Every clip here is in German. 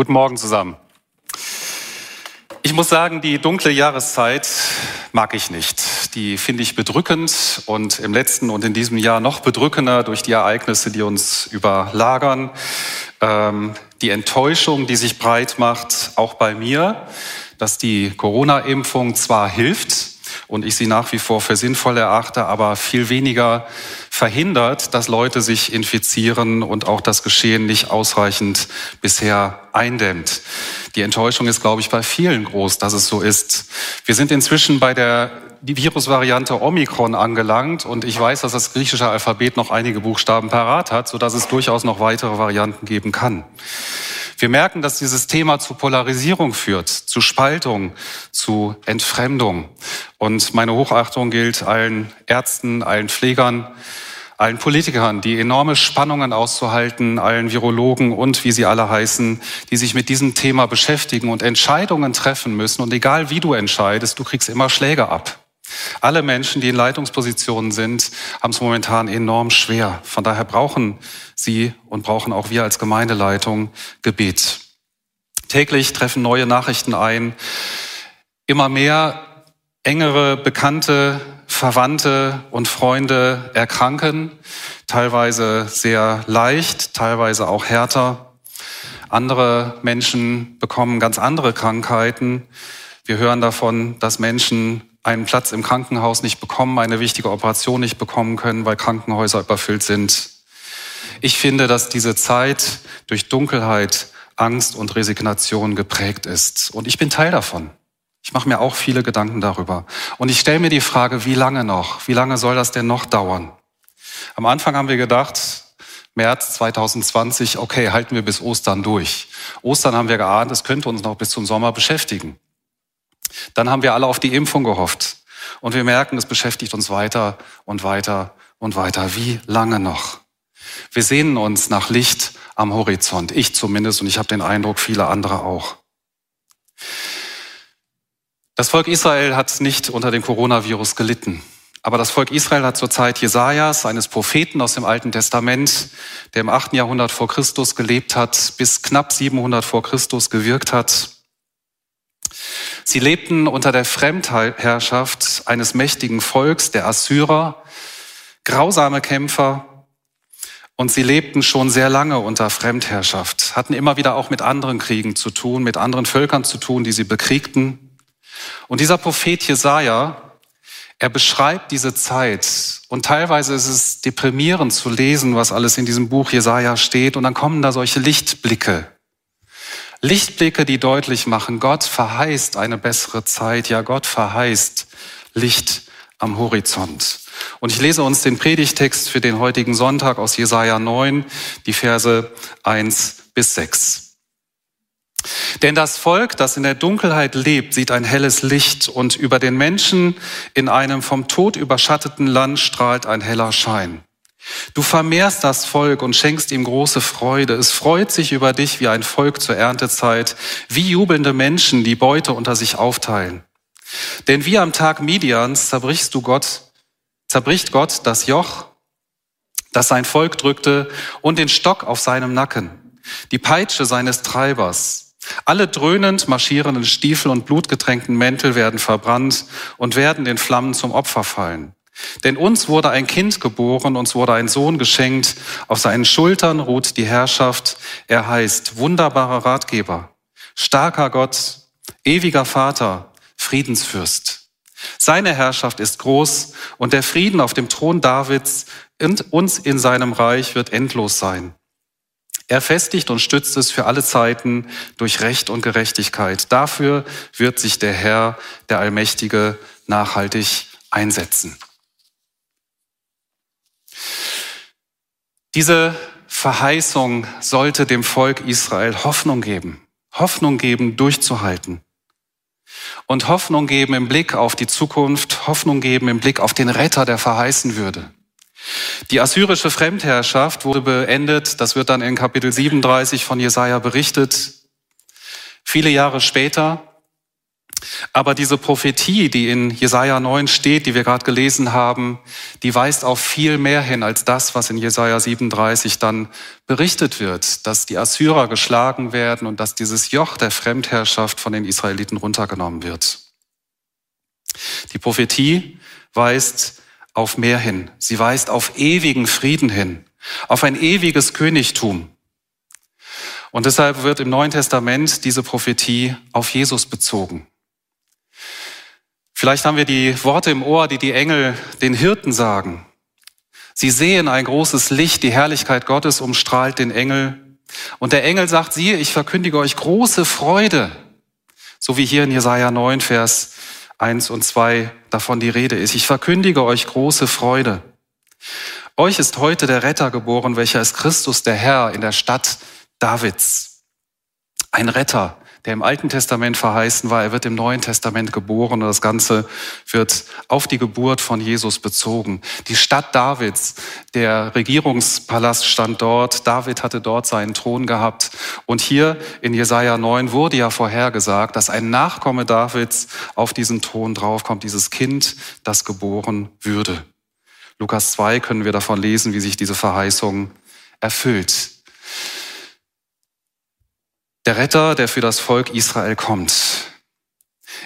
Guten Morgen zusammen. Ich muss sagen, die dunkle Jahreszeit mag ich nicht. Die finde ich bedrückend und im letzten und in diesem Jahr noch bedrückender durch die Ereignisse, die uns überlagern. Ähm, die Enttäuschung, die sich breit macht, auch bei mir, dass die Corona-Impfung zwar hilft, und ich sie nach wie vor für sinnvoll erachte, aber viel weniger verhindert, dass Leute sich infizieren und auch das Geschehen nicht ausreichend bisher eindämmt. Die Enttäuschung ist, glaube ich, bei vielen groß, dass es so ist. Wir sind inzwischen bei der die Virusvariante Omikron angelangt und ich weiß, dass das griechische Alphabet noch einige Buchstaben parat hat, sodass es durchaus noch weitere Varianten geben kann. Wir merken, dass dieses Thema zu Polarisierung führt, zu Spaltung, zu Entfremdung. Und meine Hochachtung gilt allen Ärzten, allen Pflegern, allen Politikern, die enorme Spannungen auszuhalten, allen Virologen und wie sie alle heißen, die sich mit diesem Thema beschäftigen und Entscheidungen treffen müssen. Und egal wie du entscheidest, du kriegst immer Schläge ab. Alle Menschen, die in Leitungspositionen sind, haben es momentan enorm schwer. Von daher brauchen sie und brauchen auch wir als Gemeindeleitung Gebet. Täglich treffen neue Nachrichten ein. Immer mehr engere Bekannte, Verwandte und Freunde erkranken, teilweise sehr leicht, teilweise auch härter. Andere Menschen bekommen ganz andere Krankheiten. Wir hören davon, dass Menschen einen Platz im Krankenhaus nicht bekommen, eine wichtige Operation nicht bekommen können, weil Krankenhäuser überfüllt sind. Ich finde, dass diese Zeit durch Dunkelheit, Angst und Resignation geprägt ist. Und ich bin Teil davon. Ich mache mir auch viele Gedanken darüber. Und ich stelle mir die Frage, wie lange noch? Wie lange soll das denn noch dauern? Am Anfang haben wir gedacht, März 2020, okay, halten wir bis Ostern durch. Ostern haben wir geahnt, es könnte uns noch bis zum Sommer beschäftigen. Dann haben wir alle auf die Impfung gehofft. Und wir merken, es beschäftigt uns weiter und weiter und weiter. Wie lange noch? Wir sehnen uns nach Licht am Horizont. Ich zumindest und ich habe den Eindruck, viele andere auch. Das Volk Israel hat nicht unter dem Coronavirus gelitten. Aber das Volk Israel hat zur Zeit Jesajas, eines Propheten aus dem Alten Testament, der im 8. Jahrhundert vor Christus gelebt hat, bis knapp 700 vor Christus gewirkt hat, Sie lebten unter der Fremdherrschaft eines mächtigen Volks, der Assyrer, grausame Kämpfer, und sie lebten schon sehr lange unter Fremdherrschaft, hatten immer wieder auch mit anderen Kriegen zu tun, mit anderen Völkern zu tun, die sie bekriegten. Und dieser Prophet Jesaja, er beschreibt diese Zeit. Und teilweise ist es deprimierend zu lesen, was alles in diesem Buch Jesaja steht. Und dann kommen da solche Lichtblicke, Lichtblicke, die deutlich machen, Gott verheißt eine bessere Zeit. Ja, Gott verheißt Licht am Horizont. Und ich lese uns den Predigtext für den heutigen Sonntag aus Jesaja 9, die Verse 1 bis 6. Denn das Volk, das in der Dunkelheit lebt, sieht ein helles Licht und über den Menschen in einem vom Tod überschatteten Land strahlt ein heller Schein. Du vermehrst das Volk und schenkst ihm große Freude. Es freut sich über dich wie ein Volk zur Erntezeit, wie jubelnde Menschen, die Beute unter sich aufteilen. Denn wie am Tag Midians zerbrichst du Gott, zerbricht Gott das Joch, das sein Volk drückte, und den Stock auf seinem Nacken, die Peitsche seines Treibers. Alle dröhnend marschierenden Stiefel und blutgetränkten Mäntel werden verbrannt und werden den Flammen zum Opfer fallen. Denn uns wurde ein Kind geboren, uns wurde ein Sohn geschenkt, auf seinen Schultern ruht die Herrschaft. Er heißt wunderbarer Ratgeber, starker Gott, ewiger Vater, Friedensfürst. Seine Herrschaft ist groß und der Frieden auf dem Thron Davids und uns in seinem Reich wird endlos sein. Er festigt und stützt es für alle Zeiten durch Recht und Gerechtigkeit. Dafür wird sich der Herr, der Allmächtige, nachhaltig einsetzen. Diese Verheißung sollte dem Volk Israel Hoffnung geben. Hoffnung geben, durchzuhalten. Und Hoffnung geben im Blick auf die Zukunft, Hoffnung geben im Blick auf den Retter, der verheißen würde. Die assyrische Fremdherrschaft wurde beendet, das wird dann in Kapitel 37 von Jesaja berichtet. Viele Jahre später aber diese Prophetie, die in Jesaja 9 steht, die wir gerade gelesen haben, die weist auf viel mehr hin als das, was in Jesaja 37 dann berichtet wird, dass die Assyrer geschlagen werden und dass dieses Joch der Fremdherrschaft von den Israeliten runtergenommen wird. Die Prophetie weist auf mehr hin. Sie weist auf ewigen Frieden hin, auf ein ewiges Königtum. Und deshalb wird im Neuen Testament diese Prophetie auf Jesus bezogen. Vielleicht haben wir die Worte im Ohr, die die Engel den Hirten sagen. Sie sehen ein großes Licht, die Herrlichkeit Gottes umstrahlt den Engel. Und der Engel sagt, siehe, ich verkündige euch große Freude. So wie hier in Jesaja 9, Vers 1 und 2 davon die Rede ist. Ich verkündige euch große Freude. Euch ist heute der Retter geboren, welcher ist Christus, der Herr in der Stadt Davids. Ein Retter, der im Alten Testament verheißen war. Er wird im Neuen Testament geboren und das Ganze wird auf die Geburt von Jesus bezogen. Die Stadt Davids, der Regierungspalast stand dort. David hatte dort seinen Thron gehabt. Und hier in Jesaja 9 wurde ja vorhergesagt, dass ein Nachkomme Davids auf diesen Thron draufkommt, dieses Kind, das geboren würde. Lukas 2 können wir davon lesen, wie sich diese Verheißung erfüllt. Der Retter, der für das Volk Israel kommt.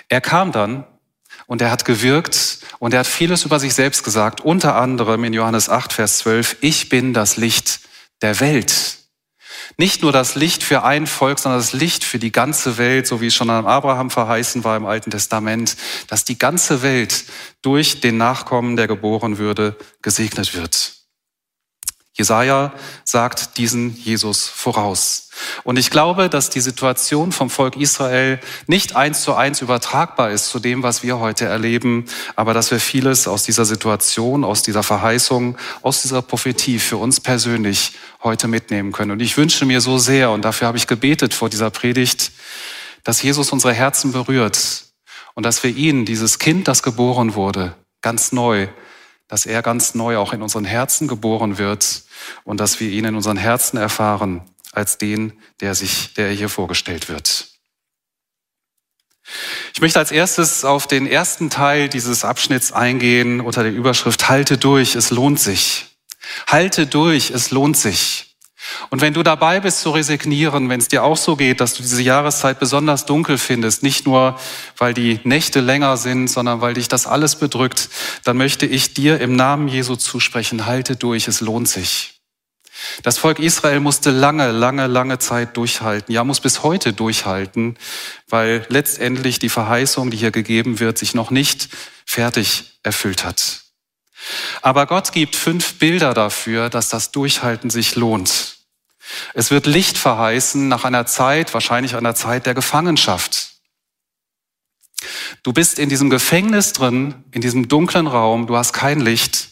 Er kam dann und er hat gewirkt und er hat vieles über sich selbst gesagt, unter anderem in Johannes 8, Vers 12, ich bin das Licht der Welt. Nicht nur das Licht für ein Volk, sondern das Licht für die ganze Welt, so wie es schon an Abraham verheißen war im Alten Testament, dass die ganze Welt durch den Nachkommen, der geboren würde, gesegnet wird. Jesaja sagt diesen Jesus voraus. Und ich glaube, dass die Situation vom Volk Israel nicht eins zu eins übertragbar ist zu dem, was wir heute erleben, aber dass wir vieles aus dieser Situation, aus dieser Verheißung, aus dieser Prophetie für uns persönlich heute mitnehmen können. Und ich wünsche mir so sehr, und dafür habe ich gebetet vor dieser Predigt, dass Jesus unsere Herzen berührt und dass wir ihn, dieses Kind, das geboren wurde, ganz neu dass er ganz neu auch in unseren Herzen geboren wird und dass wir ihn in unseren Herzen erfahren als den, der sich, der hier vorgestellt wird. Ich möchte als erstes auf den ersten Teil dieses Abschnitts eingehen unter der Überschrift Halte durch, es lohnt sich. Halte durch, es lohnt sich. Und wenn du dabei bist zu resignieren, wenn es dir auch so geht, dass du diese Jahreszeit besonders dunkel findest, nicht nur weil die Nächte länger sind, sondern weil dich das alles bedrückt, dann möchte ich dir im Namen Jesu zusprechen, halte durch, es lohnt sich. Das Volk Israel musste lange, lange, lange Zeit durchhalten, ja muss bis heute durchhalten, weil letztendlich die Verheißung, die hier gegeben wird, sich noch nicht fertig erfüllt hat. Aber Gott gibt fünf Bilder dafür, dass das Durchhalten sich lohnt. Es wird Licht verheißen nach einer Zeit, wahrscheinlich einer Zeit der Gefangenschaft. Du bist in diesem Gefängnis drin, in diesem dunklen Raum, du hast kein Licht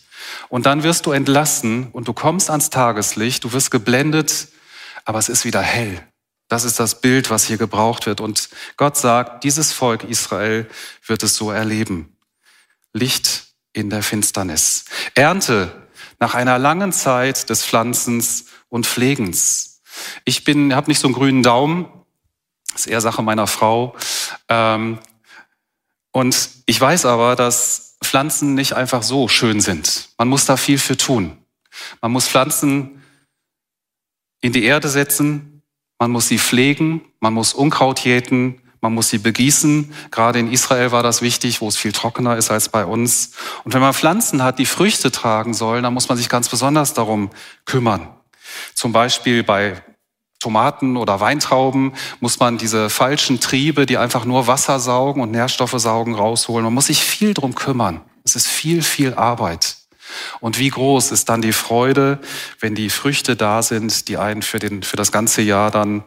und dann wirst du entlassen und du kommst ans Tageslicht, du wirst geblendet, aber es ist wieder hell. Das ist das Bild, was hier gebraucht wird. Und Gott sagt, dieses Volk Israel wird es so erleben. Licht in der Finsternis. Ernte nach einer langen Zeit des Pflanzens und Pflegens. Ich bin, habe nicht so einen grünen Daumen, ist eher Sache meiner Frau. Ähm, und ich weiß aber, dass Pflanzen nicht einfach so schön sind. Man muss da viel für tun. Man muss Pflanzen in die Erde setzen, man muss sie pflegen, man muss Unkraut jäten, man muss sie begießen. Gerade in Israel war das wichtig, wo es viel trockener ist als bei uns. Und wenn man Pflanzen hat, die Früchte tragen sollen, dann muss man sich ganz besonders darum kümmern. Zum Beispiel bei Tomaten oder Weintrauben muss man diese falschen Triebe, die einfach nur Wasser saugen und Nährstoffe saugen, rausholen. Man muss sich viel drum kümmern. Es ist viel, viel Arbeit. Und wie groß ist dann die Freude, wenn die Früchte da sind, die einen für, den, für das ganze Jahr dann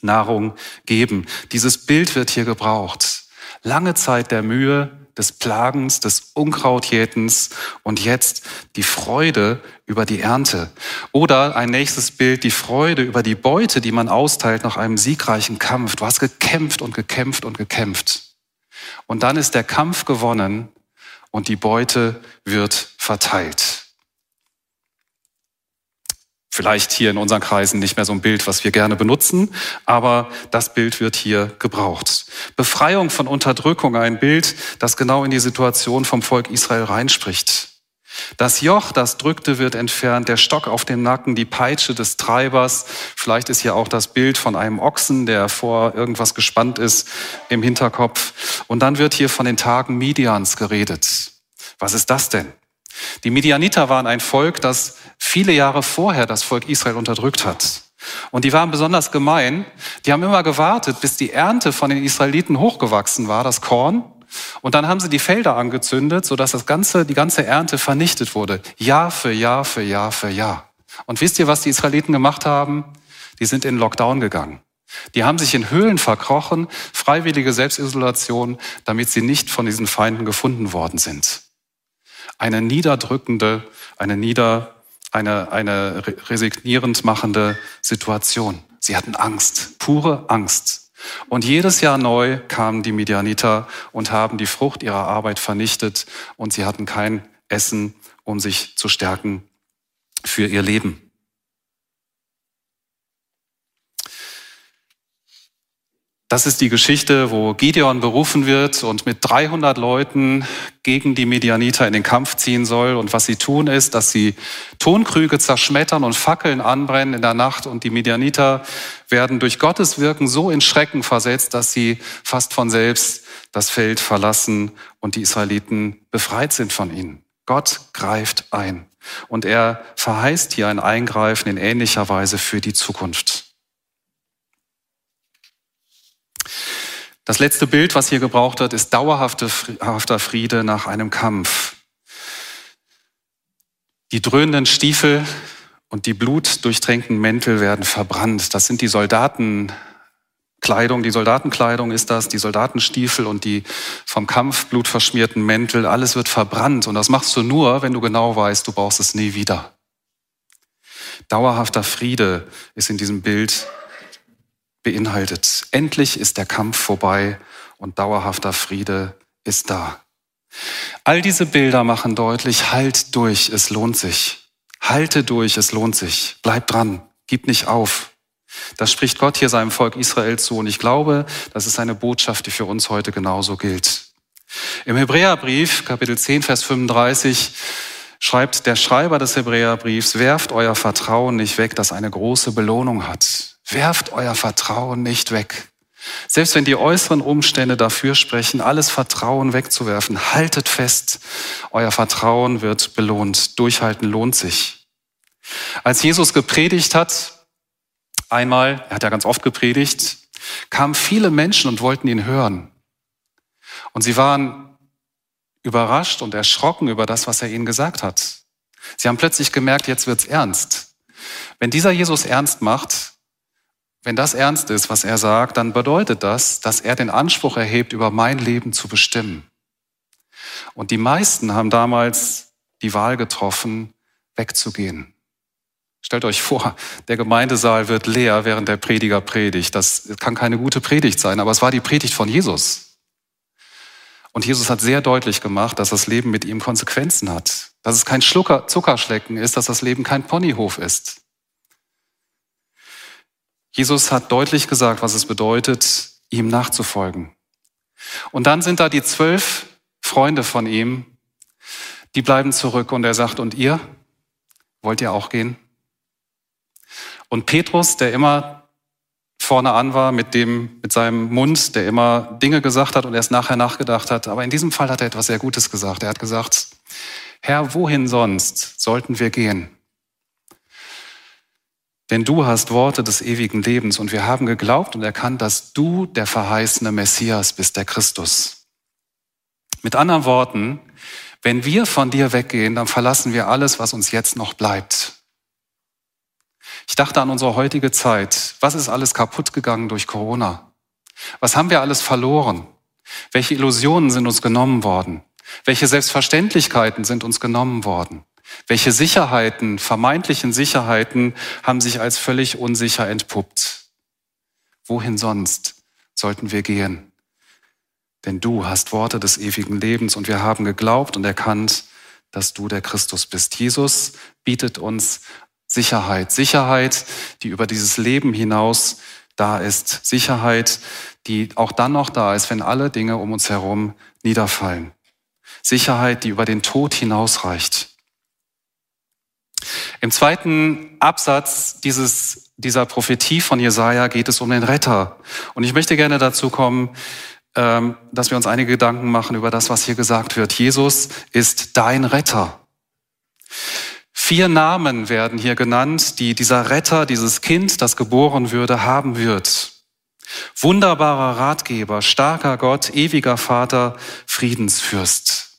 Nahrung geben. Dieses Bild wird hier gebraucht. Lange Zeit der Mühe, des Plagens, des Unkrautjätens und jetzt die Freude über die Ernte. Oder ein nächstes Bild, die Freude über die Beute, die man austeilt nach einem siegreichen Kampf. Du hast gekämpft und gekämpft und gekämpft. Und dann ist der Kampf gewonnen und die Beute wird verteilt. Vielleicht hier in unseren Kreisen nicht mehr so ein Bild, was wir gerne benutzen, aber das Bild wird hier gebraucht. Befreiung von Unterdrückung, ein Bild, das genau in die Situation vom Volk Israel reinspricht. Das Joch, das drückte, wird entfernt, der Stock auf dem Nacken, die Peitsche des Treibers. Vielleicht ist hier auch das Bild von einem Ochsen, der vor irgendwas gespannt ist, im Hinterkopf. Und dann wird hier von den Tagen Midians geredet. Was ist das denn? Die Midianiter waren ein Volk, das viele Jahre vorher das Volk Israel unterdrückt hat. Und die waren besonders gemein. Die haben immer gewartet, bis die Ernte von den Israeliten hochgewachsen war, das Korn. Und dann haben sie die Felder angezündet, sodass das ganze, die ganze Ernte vernichtet wurde. Jahr für Jahr für Jahr für Jahr. Und wisst ihr, was die Israeliten gemacht haben? Die sind in Lockdown gegangen. Die haben sich in Höhlen verkrochen, freiwillige Selbstisolation, damit sie nicht von diesen Feinden gefunden worden sind eine niederdrückende, eine nieder, eine, eine resignierend machende Situation. Sie hatten Angst, pure Angst. Und jedes Jahr neu kamen die Midianiter und haben die Frucht ihrer Arbeit vernichtet und sie hatten kein Essen, um sich zu stärken für ihr Leben. Das ist die Geschichte, wo Gideon berufen wird und mit 300 Leuten gegen die Medianiter in den Kampf ziehen soll. Und was sie tun ist, dass sie Tonkrüge zerschmettern und Fackeln anbrennen in der Nacht. Und die Medianiter werden durch Gottes Wirken so in Schrecken versetzt, dass sie fast von selbst das Feld verlassen und die Israeliten befreit sind von ihnen. Gott greift ein. Und er verheißt hier ein Eingreifen in ähnlicher Weise für die Zukunft. Das letzte Bild, was hier gebraucht wird, ist dauerhafter Friede nach einem Kampf. Die dröhnenden Stiefel und die blutdurchtränkten Mäntel werden verbrannt. Das sind die Soldatenkleidung. Die Soldatenkleidung ist das, die Soldatenstiefel und die vom Kampf blutverschmierten Mäntel. Alles wird verbrannt. Und das machst du nur, wenn du genau weißt, du brauchst es nie wieder. Dauerhafter Friede ist in diesem Bild beinhaltet. Endlich ist der Kampf vorbei und dauerhafter Friede ist da. All diese Bilder machen deutlich, halt durch, es lohnt sich. Halte durch, es lohnt sich. Bleib dran, gib nicht auf. Das spricht Gott hier seinem Volk Israel zu und ich glaube, das ist eine Botschaft, die für uns heute genauso gilt. Im Hebräerbrief, Kapitel 10, Vers 35, schreibt der Schreiber des Hebräerbriefs, werft euer Vertrauen nicht weg, das eine große Belohnung hat. Werft euer Vertrauen nicht weg. Selbst wenn die äußeren Umstände dafür sprechen, alles Vertrauen wegzuwerfen, haltet fest, euer Vertrauen wird belohnt. Durchhalten lohnt sich. Als Jesus gepredigt hat, einmal, er hat ja ganz oft gepredigt, kamen viele Menschen und wollten ihn hören. Und sie waren überrascht und erschrocken über das, was er ihnen gesagt hat. Sie haben plötzlich gemerkt, jetzt wird's ernst. Wenn dieser Jesus ernst macht, wenn das ernst ist, was er sagt, dann bedeutet das, dass er den Anspruch erhebt, über mein Leben zu bestimmen. Und die meisten haben damals die Wahl getroffen, wegzugehen. Stellt euch vor, der Gemeindesaal wird leer, während der Prediger predigt. Das kann keine gute Predigt sein, aber es war die Predigt von Jesus. Und Jesus hat sehr deutlich gemacht, dass das Leben mit ihm Konsequenzen hat. Dass es kein Schlucker, Zuckerschlecken ist, dass das Leben kein Ponyhof ist. Jesus hat deutlich gesagt, was es bedeutet, ihm nachzufolgen. Und dann sind da die zwölf Freunde von ihm, die bleiben zurück und er sagt, und ihr? Wollt ihr auch gehen? Und Petrus, der immer vorne an war mit dem, mit seinem Mund, der immer Dinge gesagt hat und erst nachher nachgedacht hat. Aber in diesem Fall hat er etwas sehr Gutes gesagt. Er hat gesagt, Herr, wohin sonst sollten wir gehen? Denn du hast Worte des ewigen Lebens und wir haben geglaubt und erkannt, dass du der verheißene Messias bist, der Christus. Mit anderen Worten, wenn wir von dir weggehen, dann verlassen wir alles, was uns jetzt noch bleibt. Ich dachte an unsere heutige Zeit. Was ist alles kaputt gegangen durch Corona? Was haben wir alles verloren? Welche Illusionen sind uns genommen worden? Welche Selbstverständlichkeiten sind uns genommen worden? Welche Sicherheiten, vermeintlichen Sicherheiten haben sich als völlig unsicher entpuppt? Wohin sonst sollten wir gehen? Denn du hast Worte des ewigen Lebens und wir haben geglaubt und erkannt, dass du der Christus bist. Jesus bietet uns Sicherheit. Sicherheit, die über dieses Leben hinaus da ist. Sicherheit, die auch dann noch da ist, wenn alle Dinge um uns herum niederfallen. Sicherheit, die über den Tod hinausreicht. Im zweiten Absatz dieses, dieser Prophetie von Jesaja geht es um den Retter. Und ich möchte gerne dazu kommen, ähm, dass wir uns einige Gedanken machen über das, was hier gesagt wird. Jesus ist dein Retter. Vier Namen werden hier genannt, die dieser Retter, dieses Kind, das geboren würde, haben wird. Wunderbarer Ratgeber, starker Gott, ewiger Vater, Friedensfürst.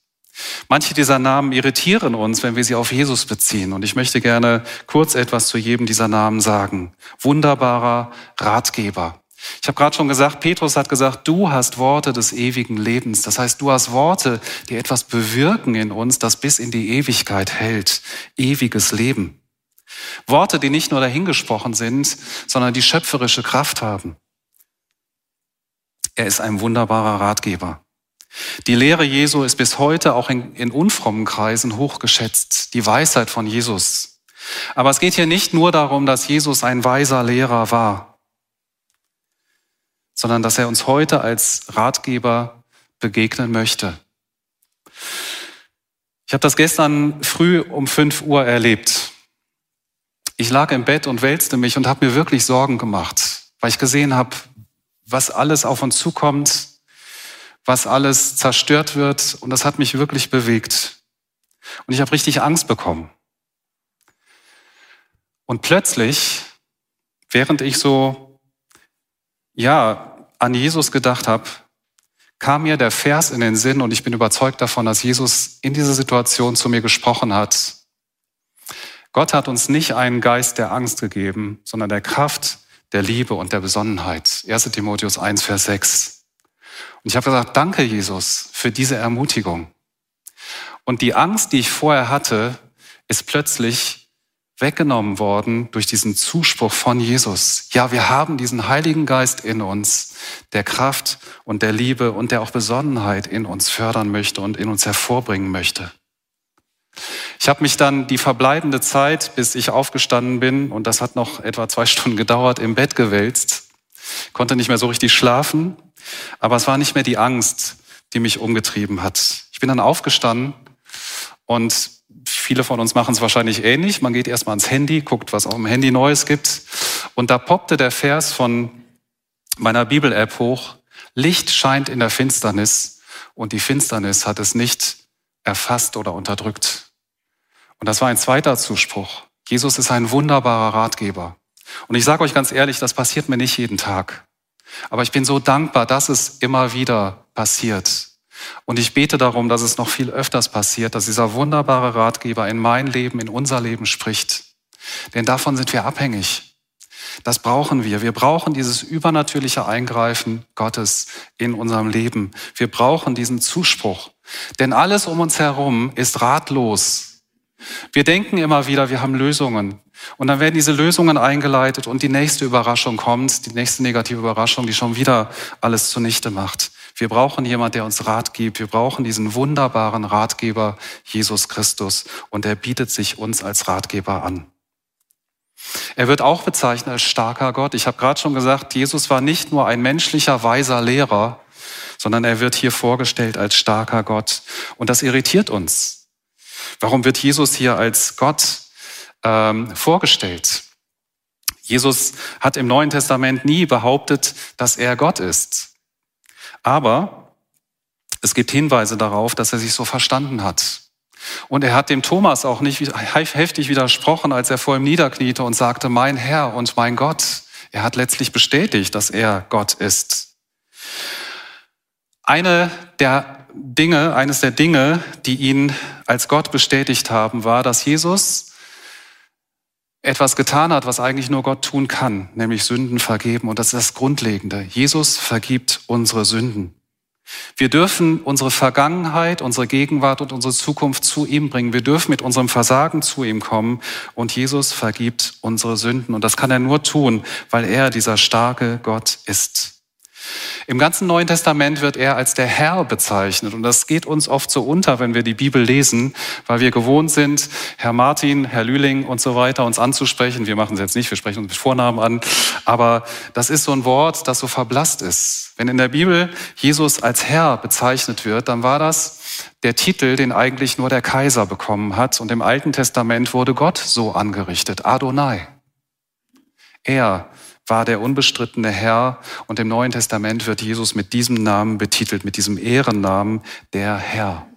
Manche dieser Namen irritieren uns, wenn wir sie auf Jesus beziehen. Und ich möchte gerne kurz etwas zu jedem dieser Namen sagen. Wunderbarer Ratgeber. Ich habe gerade schon gesagt, Petrus hat gesagt, du hast Worte des ewigen Lebens. Das heißt, du hast Worte, die etwas bewirken in uns, das bis in die Ewigkeit hält. Ewiges Leben. Worte, die nicht nur dahingesprochen sind, sondern die schöpferische Kraft haben. Er ist ein wunderbarer Ratgeber. Die Lehre Jesu ist bis heute auch in, in unfrommen Kreisen hochgeschätzt. Die Weisheit von Jesus. Aber es geht hier nicht nur darum, dass Jesus ein weiser Lehrer war sondern dass er uns heute als Ratgeber begegnen möchte. Ich habe das gestern früh um 5 Uhr erlebt. Ich lag im Bett und wälzte mich und habe mir wirklich Sorgen gemacht, weil ich gesehen habe, was alles auf uns zukommt, was alles zerstört wird und das hat mich wirklich bewegt. Und ich habe richtig Angst bekommen. Und plötzlich, während ich so, ja, an Jesus gedacht habe, kam mir der Vers in den Sinn und ich bin überzeugt davon, dass Jesus in dieser Situation zu mir gesprochen hat. Gott hat uns nicht einen Geist der Angst gegeben, sondern der Kraft, der Liebe und der Besonnenheit. 1 Timotheus 1, Vers 6. Und ich habe gesagt, danke Jesus für diese Ermutigung. Und die Angst, die ich vorher hatte, ist plötzlich weggenommen worden durch diesen Zuspruch von Jesus. Ja, wir haben diesen Heiligen Geist in uns, der Kraft und der Liebe und der auch Besonnenheit in uns fördern möchte und in uns hervorbringen möchte. Ich habe mich dann die verbleibende Zeit, bis ich aufgestanden bin, und das hat noch etwa zwei Stunden gedauert, im Bett gewälzt, konnte nicht mehr so richtig schlafen, aber es war nicht mehr die Angst, die mich umgetrieben hat. Ich bin dann aufgestanden und Viele von uns machen es wahrscheinlich ähnlich. Man geht erstmal ans Handy, guckt, was auf dem Handy Neues gibt. Und da poppte der Vers von meiner Bibel-App hoch. Licht scheint in der Finsternis und die Finsternis hat es nicht erfasst oder unterdrückt. Und das war ein zweiter Zuspruch. Jesus ist ein wunderbarer Ratgeber. Und ich sage euch ganz ehrlich, das passiert mir nicht jeden Tag. Aber ich bin so dankbar, dass es immer wieder passiert. Und ich bete darum, dass es noch viel öfters passiert, dass dieser wunderbare Ratgeber in mein Leben, in unser Leben spricht. Denn davon sind wir abhängig. Das brauchen wir. Wir brauchen dieses übernatürliche Eingreifen Gottes in unserem Leben. Wir brauchen diesen Zuspruch. Denn alles um uns herum ist ratlos. Wir denken immer wieder, wir haben Lösungen. Und dann werden diese Lösungen eingeleitet und die nächste Überraschung kommt, die nächste negative Überraschung, die schon wieder alles zunichte macht. Wir brauchen jemand, der uns Rat gibt. Wir brauchen diesen wunderbaren Ratgeber Jesus Christus und er bietet sich uns als Ratgeber an. Er wird auch bezeichnet als starker Gott. Ich habe gerade schon gesagt, Jesus war nicht nur ein menschlicher, weiser Lehrer, sondern er wird hier vorgestellt als starker Gott. Und das irritiert uns. Warum wird Jesus hier als Gott ähm, vorgestellt? Jesus hat im Neuen Testament nie behauptet, dass er Gott ist. Aber es gibt Hinweise darauf, dass er sich so verstanden hat. Und er hat dem Thomas auch nicht heftig widersprochen, als er vor ihm niederkniete und sagte, mein Herr und mein Gott. Er hat letztlich bestätigt, dass er Gott ist. Eine der Dinge, eines der Dinge, die ihn als Gott bestätigt haben, war, dass Jesus etwas getan hat, was eigentlich nur Gott tun kann, nämlich Sünden vergeben. Und das ist das Grundlegende. Jesus vergibt unsere Sünden. Wir dürfen unsere Vergangenheit, unsere Gegenwart und unsere Zukunft zu ihm bringen. Wir dürfen mit unserem Versagen zu ihm kommen und Jesus vergibt unsere Sünden. Und das kann er nur tun, weil er dieser starke Gott ist. Im ganzen Neuen Testament wird er als der Herr bezeichnet. Und das geht uns oft so unter, wenn wir die Bibel lesen, weil wir gewohnt sind, Herr Martin, Herr Lüling und so weiter uns anzusprechen. Wir machen es jetzt nicht, wir sprechen uns mit Vornamen an. Aber das ist so ein Wort, das so verblasst ist. Wenn in der Bibel Jesus als Herr bezeichnet wird, dann war das der Titel, den eigentlich nur der Kaiser bekommen hat. Und im Alten Testament wurde Gott so angerichtet, Adonai. Er war der unbestrittene Herr und im Neuen Testament wird Jesus mit diesem Namen betitelt, mit diesem Ehrennamen der Herr.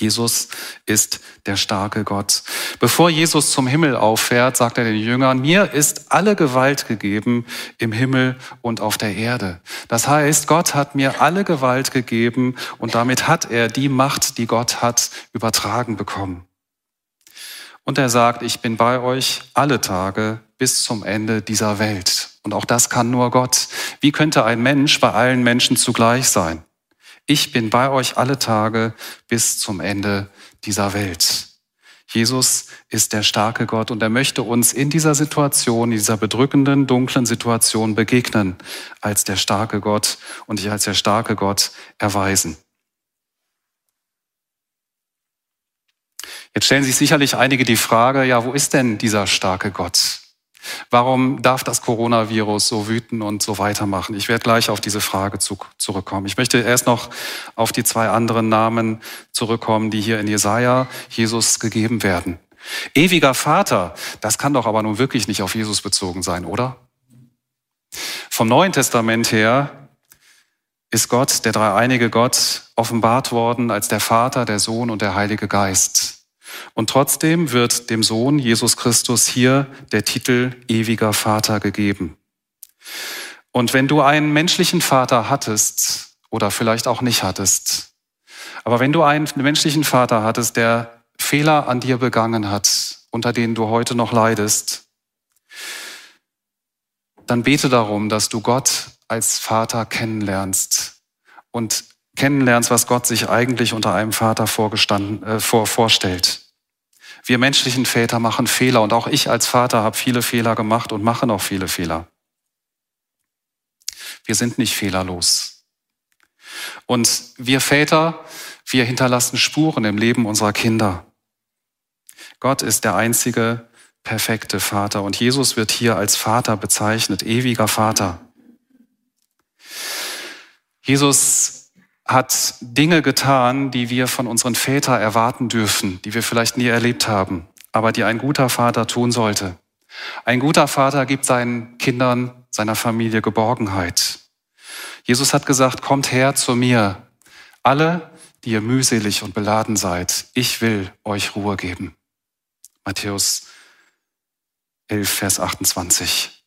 Jesus ist der starke Gott. Bevor Jesus zum Himmel auffährt, sagt er den Jüngern, mir ist alle Gewalt gegeben im Himmel und auf der Erde. Das heißt, Gott hat mir alle Gewalt gegeben und damit hat er die Macht, die Gott hat, übertragen bekommen. Und er sagt, ich bin bei euch alle Tage bis zum Ende dieser Welt. Und auch das kann nur Gott. Wie könnte ein Mensch bei allen Menschen zugleich sein? Ich bin bei euch alle Tage bis zum Ende dieser Welt. Jesus ist der starke Gott und er möchte uns in dieser Situation, in dieser bedrückenden, dunklen Situation begegnen als der starke Gott und sich als der starke Gott erweisen. Jetzt stellen sich sicherlich einige die Frage, ja, wo ist denn dieser starke Gott? Warum darf das Coronavirus so wüten und so weitermachen? Ich werde gleich auf diese Frage zu, zurückkommen. Ich möchte erst noch auf die zwei anderen Namen zurückkommen, die hier in Jesaja Jesus gegeben werden. Ewiger Vater, das kann doch aber nun wirklich nicht auf Jesus bezogen sein, oder? Vom Neuen Testament her ist Gott, der dreieinige Gott, offenbart worden als der Vater, der Sohn und der Heilige Geist. Und trotzdem wird dem Sohn Jesus Christus hier der Titel ewiger Vater gegeben. Und wenn du einen menschlichen Vater hattest oder vielleicht auch nicht hattest, aber wenn du einen menschlichen Vater hattest, der Fehler an dir begangen hat, unter denen du heute noch leidest, dann bete darum, dass du Gott als Vater kennenlernst und kennenlernst, was Gott sich eigentlich unter einem Vater vorgestanden, äh, vor, vorstellt. Wir menschlichen Väter machen Fehler und auch ich als Vater habe viele Fehler gemacht und mache noch viele Fehler. Wir sind nicht fehlerlos. Und wir Väter, wir hinterlassen Spuren im Leben unserer Kinder. Gott ist der einzige perfekte Vater und Jesus wird hier als Vater bezeichnet, ewiger Vater. Jesus hat Dinge getan, die wir von unseren Vätern erwarten dürfen, die wir vielleicht nie erlebt haben, aber die ein guter Vater tun sollte. Ein guter Vater gibt seinen Kindern, seiner Familie Geborgenheit. Jesus hat gesagt, kommt her zu mir, alle, die ihr mühselig und beladen seid, ich will euch Ruhe geben. Matthäus 11, Vers 28.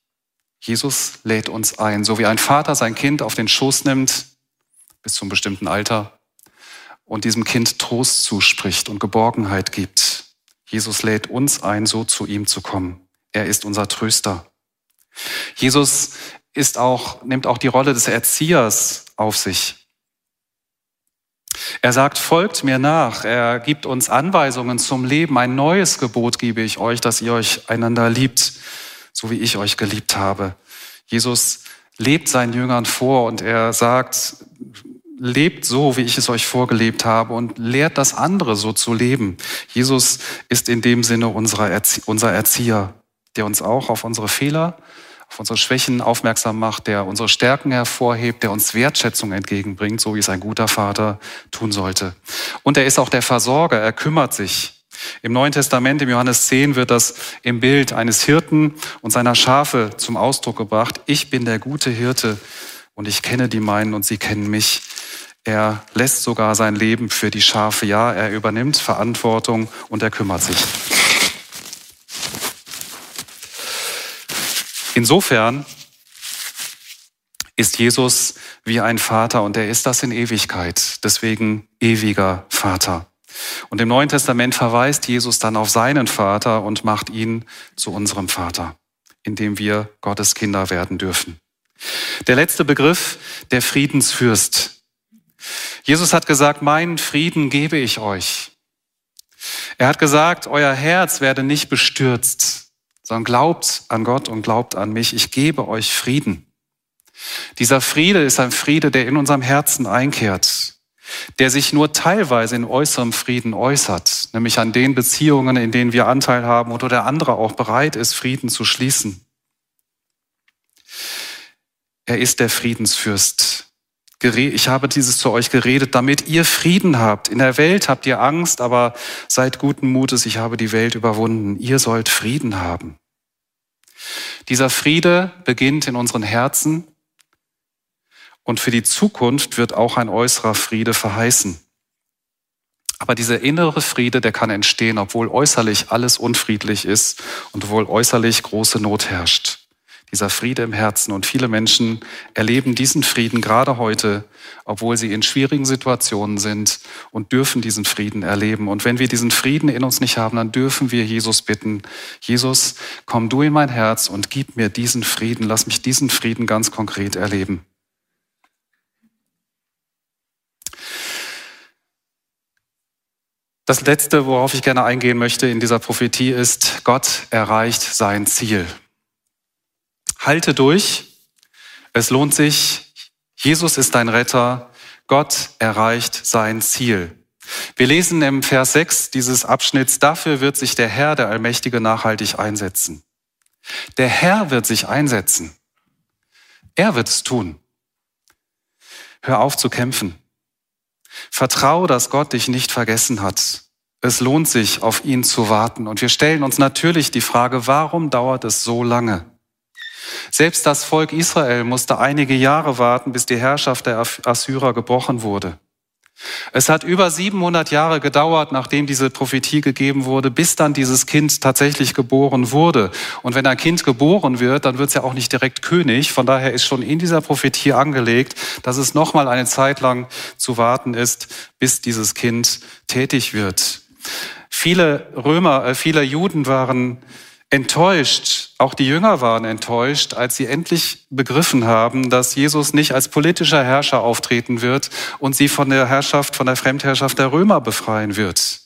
Jesus lädt uns ein, so wie ein Vater sein Kind auf den Schoß nimmt, bis zum bestimmten Alter und diesem Kind Trost zuspricht und Geborgenheit gibt. Jesus lädt uns ein, so zu ihm zu kommen. Er ist unser Tröster. Jesus ist auch, nimmt auch die Rolle des Erziehers auf sich. Er sagt, folgt mir nach. Er gibt uns Anweisungen zum Leben. Ein neues Gebot gebe ich euch, dass ihr euch einander liebt, so wie ich euch geliebt habe. Jesus lebt seinen Jüngern vor und er sagt, lebt so, wie ich es euch vorgelebt habe und lehrt das andere so zu leben. Jesus ist in dem Sinne unser Erzieher, der uns auch auf unsere Fehler, auf unsere Schwächen aufmerksam macht, der unsere Stärken hervorhebt, der uns Wertschätzung entgegenbringt, so wie es ein guter Vater tun sollte. Und er ist auch der Versorger, er kümmert sich. Im Neuen Testament, im Johannes 10, wird das im Bild eines Hirten und seiner Schafe zum Ausdruck gebracht. Ich bin der gute Hirte und ich kenne die meinen und sie kennen mich. Er lässt sogar sein Leben für die Schafe. Ja, er übernimmt Verantwortung und er kümmert sich. Insofern ist Jesus wie ein Vater und er ist das in Ewigkeit. Deswegen ewiger Vater. Und im Neuen Testament verweist Jesus dann auf seinen Vater und macht ihn zu unserem Vater, indem wir Gottes Kinder werden dürfen. Der letzte Begriff, der Friedensfürst. Jesus hat gesagt, meinen Frieden gebe ich euch. Er hat gesagt, euer Herz werde nicht bestürzt, sondern glaubt an Gott und glaubt an mich. Ich gebe euch Frieden. Dieser Friede ist ein Friede, der in unserem Herzen einkehrt, der sich nur teilweise in äußerem Frieden äußert, nämlich an den Beziehungen, in denen wir Anteil haben oder der andere auch bereit ist, Frieden zu schließen. Er ist der Friedensfürst. Ich habe dieses zu euch geredet, damit ihr Frieden habt. In der Welt habt ihr Angst, aber seid guten Mutes, ich habe die Welt überwunden. Ihr sollt Frieden haben. Dieser Friede beginnt in unseren Herzen und für die Zukunft wird auch ein äußerer Friede verheißen. Aber dieser innere Friede, der kann entstehen, obwohl äußerlich alles unfriedlich ist und obwohl äußerlich große Not herrscht dieser Friede im Herzen. Und viele Menschen erleben diesen Frieden gerade heute, obwohl sie in schwierigen Situationen sind und dürfen diesen Frieden erleben. Und wenn wir diesen Frieden in uns nicht haben, dann dürfen wir Jesus bitten, Jesus, komm du in mein Herz und gib mir diesen Frieden, lass mich diesen Frieden ganz konkret erleben. Das Letzte, worauf ich gerne eingehen möchte in dieser Prophetie, ist, Gott erreicht sein Ziel. Halte durch. Es lohnt sich. Jesus ist dein Retter. Gott erreicht sein Ziel. Wir lesen im Vers 6 dieses Abschnitts, dafür wird sich der Herr, der Allmächtige, nachhaltig einsetzen. Der Herr wird sich einsetzen. Er wird es tun. Hör auf zu kämpfen. Vertrau, dass Gott dich nicht vergessen hat. Es lohnt sich, auf ihn zu warten. Und wir stellen uns natürlich die Frage, warum dauert es so lange? Selbst das Volk Israel musste einige Jahre warten, bis die Herrschaft der Assyrer gebrochen wurde. Es hat über 700 Jahre gedauert, nachdem diese Prophetie gegeben wurde, bis dann dieses Kind tatsächlich geboren wurde. Und wenn ein Kind geboren wird, dann wird es ja auch nicht direkt König. Von daher ist schon in dieser Prophetie angelegt, dass es nochmal eine Zeit lang zu warten ist, bis dieses Kind tätig wird. Viele Römer, äh, viele Juden waren enttäuscht, auch die Jünger waren enttäuscht, als sie endlich begriffen haben, dass Jesus nicht als politischer Herrscher auftreten wird und sie von der Herrschaft, von der Fremdherrschaft der Römer befreien wird.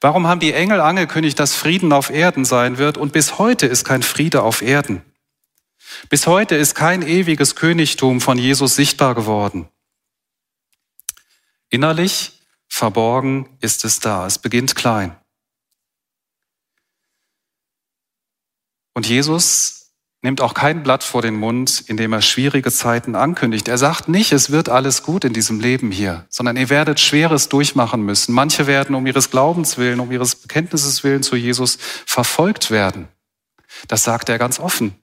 Warum haben die Engel angekündigt, dass Frieden auf Erden sein wird und bis heute ist kein Friede auf Erden? Bis heute ist kein ewiges Königtum von Jesus sichtbar geworden. Innerlich, verborgen ist es da. Es beginnt klein. Und Jesus nimmt auch kein Blatt vor den Mund, indem er schwierige Zeiten ankündigt. Er sagt nicht, es wird alles gut in diesem Leben hier, sondern ihr werdet Schweres durchmachen müssen. Manche werden um ihres Glaubens willen, um ihres Bekenntnisses willen zu Jesus verfolgt werden. Das sagt er ganz offen.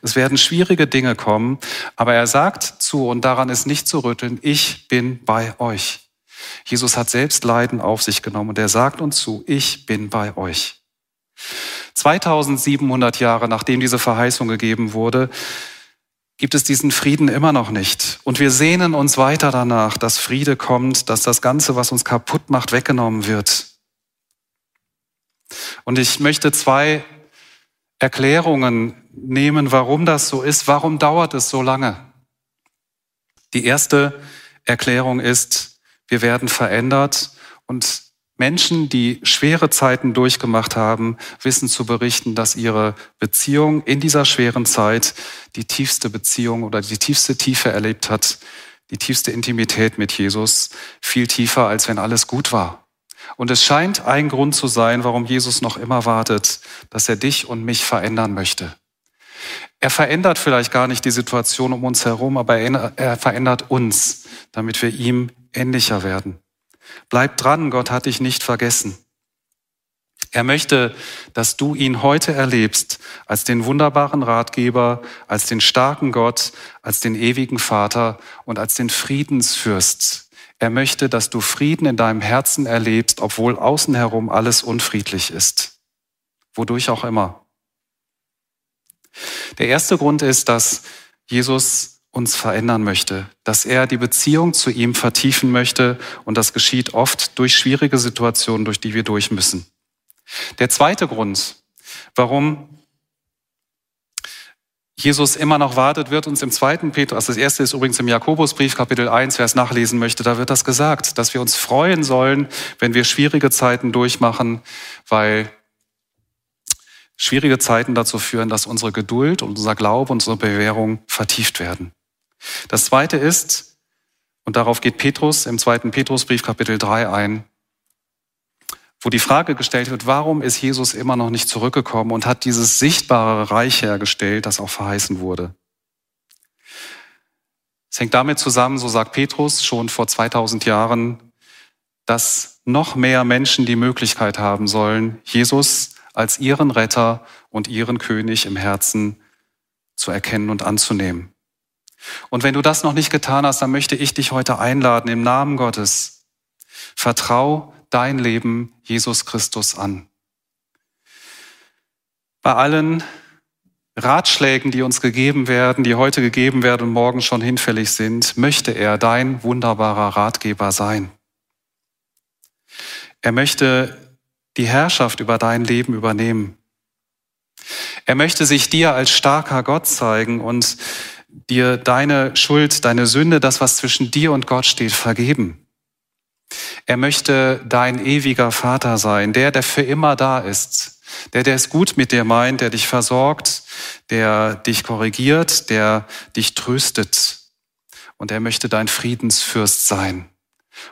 Es werden schwierige Dinge kommen, aber er sagt zu, und daran ist nicht zu rütteln, ich bin bei euch. Jesus hat selbst Leiden auf sich genommen und er sagt uns zu, ich bin bei euch. 2700 Jahre nachdem diese Verheißung gegeben wurde, gibt es diesen Frieden immer noch nicht. Und wir sehnen uns weiter danach, dass Friede kommt, dass das Ganze, was uns kaputt macht, weggenommen wird. Und ich möchte zwei Erklärungen nehmen, warum das so ist. Warum dauert es so lange? Die erste Erklärung ist, wir werden verändert und Menschen, die schwere Zeiten durchgemacht haben, wissen zu berichten, dass ihre Beziehung in dieser schweren Zeit die tiefste Beziehung oder die tiefste Tiefe erlebt hat, die tiefste Intimität mit Jesus, viel tiefer, als wenn alles gut war. Und es scheint ein Grund zu sein, warum Jesus noch immer wartet, dass er dich und mich verändern möchte. Er verändert vielleicht gar nicht die Situation um uns herum, aber er verändert uns, damit wir ihm ähnlicher werden. Bleib dran, Gott hat dich nicht vergessen. Er möchte, dass du ihn heute erlebst als den wunderbaren Ratgeber, als den starken Gott, als den ewigen Vater und als den Friedensfürst. Er möchte, dass du Frieden in deinem Herzen erlebst, obwohl außen herum alles unfriedlich ist. Wodurch auch immer. Der erste Grund ist, dass Jesus uns verändern möchte, dass er die Beziehung zu ihm vertiefen möchte und das geschieht oft durch schwierige Situationen, durch die wir durch müssen. Der zweite Grund, warum Jesus immer noch wartet, wird uns im zweiten Petrus, also das erste ist übrigens im Jakobusbrief, Kapitel 1, wer es nachlesen möchte, da wird das gesagt, dass wir uns freuen sollen, wenn wir schwierige Zeiten durchmachen, weil schwierige Zeiten dazu führen, dass unsere Geduld und unser Glaube und unsere Bewährung vertieft werden. Das zweite ist, und darauf geht Petrus im zweiten Petrusbrief, Kapitel 3 ein, wo die Frage gestellt wird, warum ist Jesus immer noch nicht zurückgekommen und hat dieses sichtbare Reich hergestellt, das auch verheißen wurde. Es hängt damit zusammen, so sagt Petrus schon vor 2000 Jahren, dass noch mehr Menschen die Möglichkeit haben sollen, Jesus als ihren Retter und ihren König im Herzen zu erkennen und anzunehmen. Und wenn du das noch nicht getan hast, dann möchte ich dich heute einladen im Namen Gottes. Vertrau dein Leben Jesus Christus an. Bei allen Ratschlägen, die uns gegeben werden, die heute gegeben werden und morgen schon hinfällig sind, möchte er dein wunderbarer Ratgeber sein. Er möchte die Herrschaft über dein Leben übernehmen. Er möchte sich dir als starker Gott zeigen und dir deine Schuld, deine Sünde, das, was zwischen dir und Gott steht, vergeben. Er möchte dein ewiger Vater sein, der, der für immer da ist, der, der es gut mit dir meint, der dich versorgt, der dich korrigiert, der dich tröstet. Und er möchte dein Friedensfürst sein.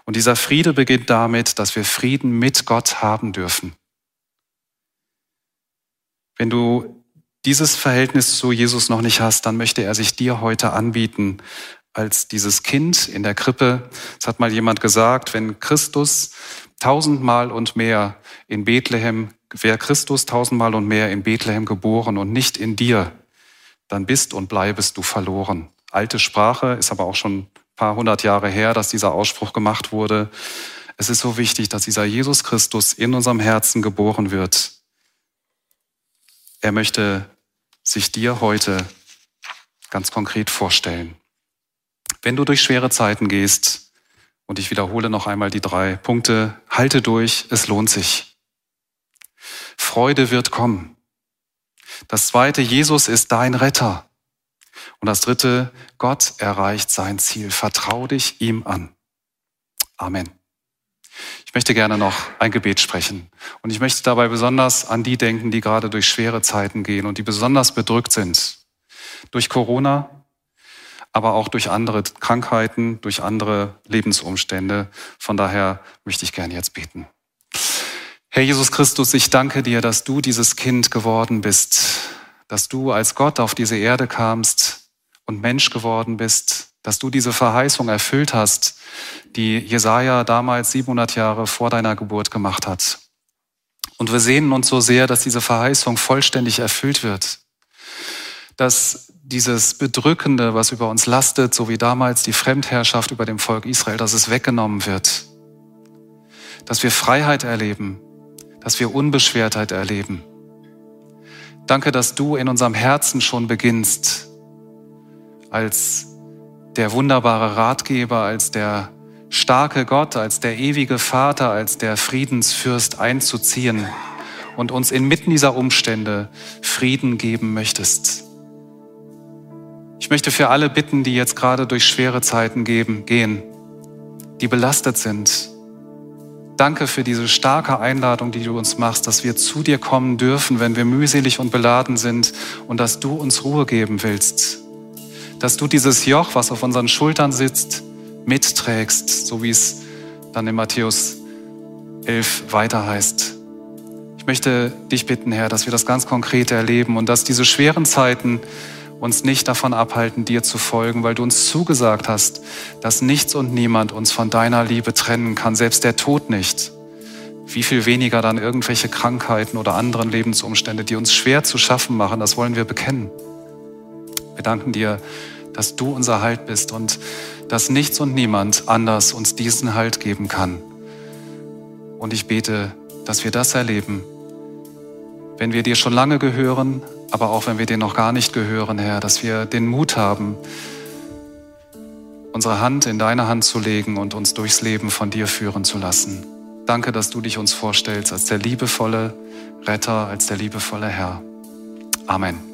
Und dieser Friede beginnt damit, dass wir Frieden mit Gott haben dürfen. Wenn du dieses Verhältnis zu Jesus noch nicht hast, dann möchte er sich dir heute anbieten als dieses Kind in der Krippe. Es hat mal jemand gesagt, wenn Christus tausendmal und mehr in Bethlehem, wäre Christus tausendmal und mehr in Bethlehem geboren und nicht in dir, dann bist und bleibest du verloren. Alte Sprache ist aber auch schon ein paar hundert Jahre her, dass dieser Ausspruch gemacht wurde. Es ist so wichtig, dass dieser Jesus Christus in unserem Herzen geboren wird. Er möchte sich dir heute ganz konkret vorstellen. Wenn du durch schwere Zeiten gehst, und ich wiederhole noch einmal die drei Punkte, halte durch, es lohnt sich. Freude wird kommen. Das zweite, Jesus ist dein Retter. Und das dritte, Gott erreicht sein Ziel. Vertrau dich ihm an. Amen. Ich möchte gerne noch ein Gebet sprechen. Und ich möchte dabei besonders an die denken, die gerade durch schwere Zeiten gehen und die besonders bedrückt sind. Durch Corona, aber auch durch andere Krankheiten, durch andere Lebensumstände. Von daher möchte ich gerne jetzt beten. Herr Jesus Christus, ich danke dir, dass du dieses Kind geworden bist, dass du als Gott auf diese Erde kamst und Mensch geworden bist, dass du diese Verheißung erfüllt hast, die Jesaja damals 700 Jahre vor deiner Geburt gemacht hat. Und wir sehnen uns so sehr, dass diese Verheißung vollständig erfüllt wird, dass dieses Bedrückende, was über uns lastet, so wie damals die Fremdherrschaft über dem Volk Israel, dass es weggenommen wird. Dass wir Freiheit erleben, dass wir Unbeschwertheit erleben. Danke, dass du in unserem Herzen schon beginnst, als der wunderbare Ratgeber, als der starke Gott, als der ewige Vater, als der Friedensfürst einzuziehen und uns inmitten dieser Umstände Frieden geben möchtest. Ich möchte für alle bitten, die jetzt gerade durch schwere Zeiten geben, gehen, die belastet sind. Danke für diese starke Einladung, die du uns machst, dass wir zu dir kommen dürfen, wenn wir mühselig und beladen sind und dass du uns Ruhe geben willst. Dass du dieses Joch, was auf unseren Schultern sitzt, mitträgst, so wie es dann in Matthäus 11 weiter heißt. Ich möchte dich bitten, Herr, dass wir das ganz konkret erleben und dass diese schweren Zeiten uns nicht davon abhalten, dir zu folgen, weil du uns zugesagt hast, dass nichts und niemand uns von deiner Liebe trennen kann, selbst der Tod nicht. Wie viel weniger dann irgendwelche Krankheiten oder anderen Lebensumstände, die uns schwer zu schaffen machen, das wollen wir bekennen. Wir danken dir, dass du unser Halt bist und dass nichts und niemand anders uns diesen Halt geben kann. Und ich bete, dass wir das erleben, wenn wir dir schon lange gehören, aber auch wenn wir dir noch gar nicht gehören, Herr, dass wir den Mut haben, unsere Hand in deine Hand zu legen und uns durchs Leben von dir führen zu lassen. Danke, dass du dich uns vorstellst als der liebevolle Retter, als der liebevolle Herr. Amen.